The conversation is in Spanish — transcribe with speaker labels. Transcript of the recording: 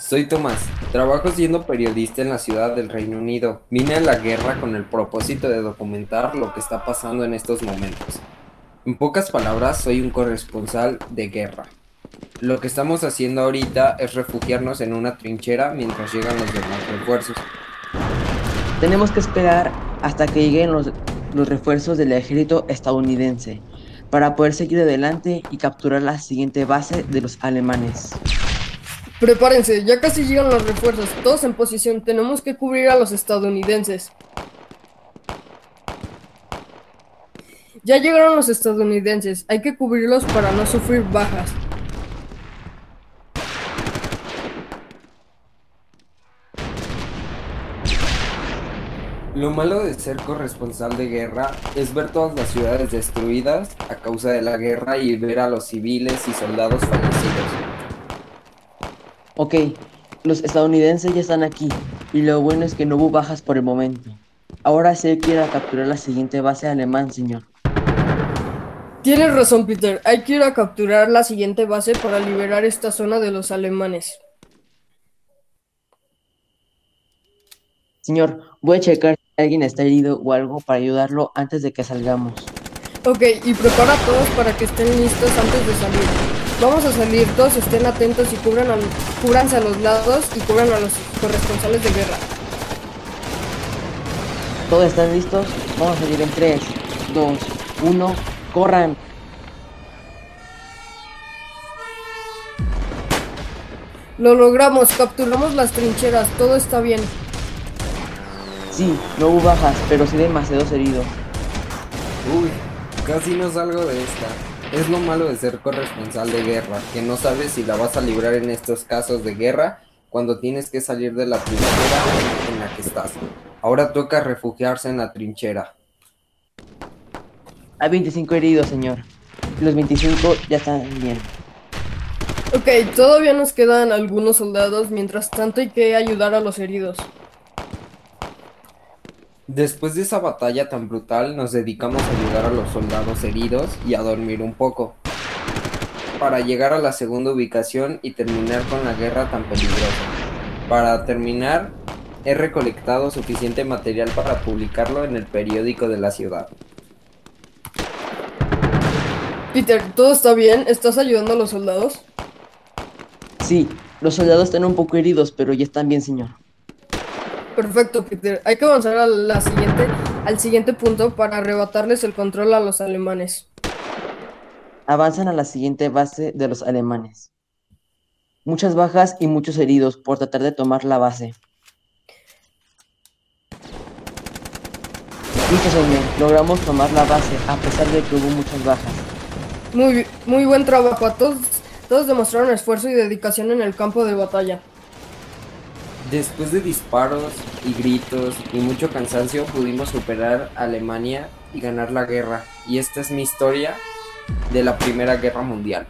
Speaker 1: Soy Tomás, trabajo siendo periodista en la ciudad del Reino Unido. Vine a la guerra con el propósito de documentar lo que está pasando en estos momentos. En pocas palabras, soy un corresponsal de guerra. Lo que estamos haciendo ahorita es refugiarnos en una trinchera mientras llegan los demás refuerzos.
Speaker 2: Tenemos que esperar hasta que lleguen los, los refuerzos del ejército estadounidense para poder seguir adelante y capturar la siguiente base de los alemanes.
Speaker 3: Prepárense, ya casi llegan los refuerzos, todos en posición, tenemos que cubrir a los estadounidenses. Ya llegaron los estadounidenses, hay que cubrirlos para no sufrir bajas.
Speaker 1: Lo malo de ser corresponsal de guerra es ver todas las ciudades destruidas a causa de la guerra y ver a los civiles y soldados fallecidos.
Speaker 2: Ok, los estadounidenses ya están aquí y lo bueno es que no hubo bajas por el momento. Ahora hay que ir a capturar la siguiente base alemán, señor.
Speaker 3: Tienes razón, Peter. Hay que ir a capturar la siguiente base para liberar esta zona de los alemanes.
Speaker 2: Señor, voy a checar si alguien está herido o algo para ayudarlo antes de que salgamos.
Speaker 3: Ok, y prepara a todos para que estén listos antes de salir. Vamos a salir, todos estén atentos y cubran al, cúbranse a los lados y cubran a los corresponsales de guerra.
Speaker 2: ¿Todos están listos? Vamos a salir en 3, 2, 1, corran.
Speaker 3: Lo logramos, capturamos las trincheras, todo está bien.
Speaker 2: Sí, no hubo bajas, pero sí demasiados heridos.
Speaker 1: Uy, casi no salgo de esta. Es lo malo de ser corresponsal de guerra, que no sabes si la vas a librar en estos casos de guerra cuando tienes que salir de la trinchera en la que estás. Ahora toca refugiarse en la trinchera.
Speaker 2: Hay 25 heridos, señor. Los 25 ya están bien.
Speaker 3: Ok, todavía nos quedan algunos soldados, mientras tanto hay que ayudar a los heridos.
Speaker 1: Después de esa batalla tan brutal, nos dedicamos a ayudar a los soldados heridos y a dormir un poco, para llegar a la segunda ubicación y terminar con la guerra tan peligrosa. Para terminar, he recolectado suficiente material para publicarlo en el periódico de la ciudad.
Speaker 3: Peter, ¿todo está bien? ¿Estás ayudando a los soldados?
Speaker 2: Sí, los soldados están un poco heridos, pero ya están bien, señor.
Speaker 3: Perfecto, Peter. Hay que avanzar a la siguiente, al siguiente punto para arrebatarles el control a los alemanes.
Speaker 2: Avanzan a la siguiente base de los alemanes. Muchas bajas y muchos heridos por tratar de tomar la base. Señor. Logramos tomar la base a pesar de que hubo muchas bajas.
Speaker 3: Muy, muy buen trabajo a todos. Todos demostraron esfuerzo y dedicación en el campo de batalla.
Speaker 1: Después de disparos y gritos y mucho cansancio pudimos superar a Alemania y ganar la guerra. Y esta es mi historia de la Primera Guerra Mundial.